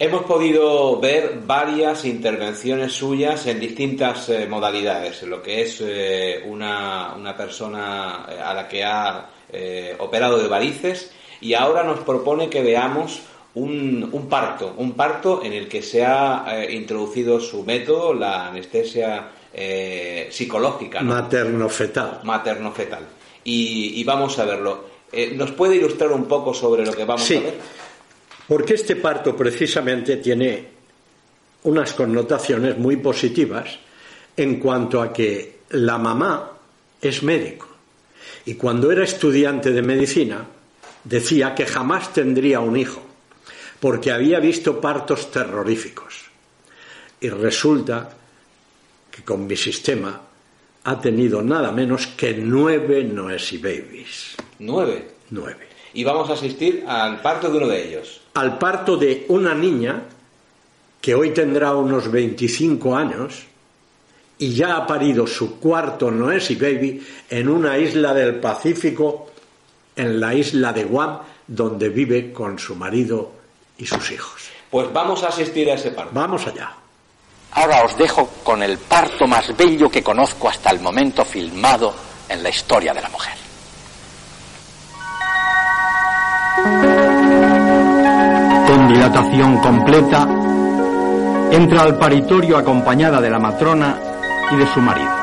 Hemos podido ver varias intervenciones suyas en distintas eh, modalidades, lo que es eh, una, una, persona eh, a la que ha eh, operado de varices y ahora nos propone que veamos un, un parto, un parto en el que se ha introducido su método, la anestesia psicológica. ¿no? Materno-fetal. Materno-fetal. Y, y, vamos a verlo. ¿Nos puede ilustrar un poco sobre lo que vamos sí. a ver? Porque este parto precisamente tiene unas connotaciones muy positivas en cuanto a que la mamá es médico. Y cuando era estudiante de medicina decía que jamás tendría un hijo, porque había visto partos terroríficos. Y resulta que con mi sistema ha tenido nada menos que nueve Noesy Babies. ¿Nueve? Nueve. Y vamos a asistir al parto de uno de ellos al parto de una niña que hoy tendrá unos 25 años y ya ha parido su cuarto Noesy Baby en una isla del Pacífico, en la isla de Guam, donde vive con su marido y sus hijos. Pues vamos a asistir a ese parto. Vamos allá. Ahora os dejo con el parto más bello que conozco hasta el momento filmado en la historia de la mujer. Con dilatación completa, entra al paritorio acompañada de la matrona y de su marido.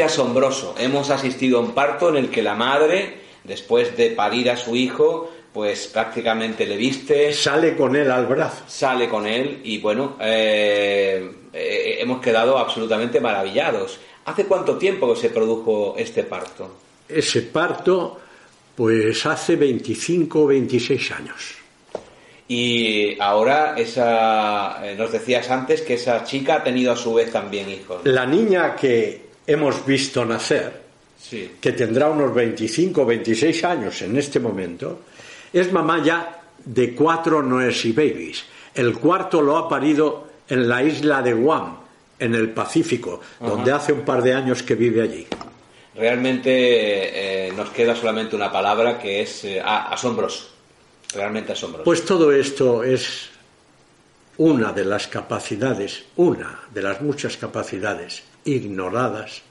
Asombroso. Hemos asistido a un parto en el que la madre, después de parir a su hijo, pues prácticamente le viste. Sale con él al brazo. Sale con él y bueno, eh, eh, hemos quedado absolutamente maravillados. ¿Hace cuánto tiempo que se produjo este parto? Ese parto, pues hace 25 o 26 años. Y ahora esa, eh, nos decías antes que esa chica ha tenido a su vez también hijos. La niña que hemos visto nacer, Sí. que tendrá unos 25 o 26 años en este momento, es mamá ya de cuatro Noesy Babies. El cuarto lo ha parido en la isla de Guam, en el Pacífico, donde hace un par de años que vive allí. Realmente eh, nos queda solamente una palabra que es eh, asombroso. Realmente asombroso. Pues todo esto es una de las capacidades, una de las muchas capacidades ignoradas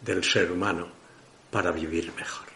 del ser humano para vivir mejor.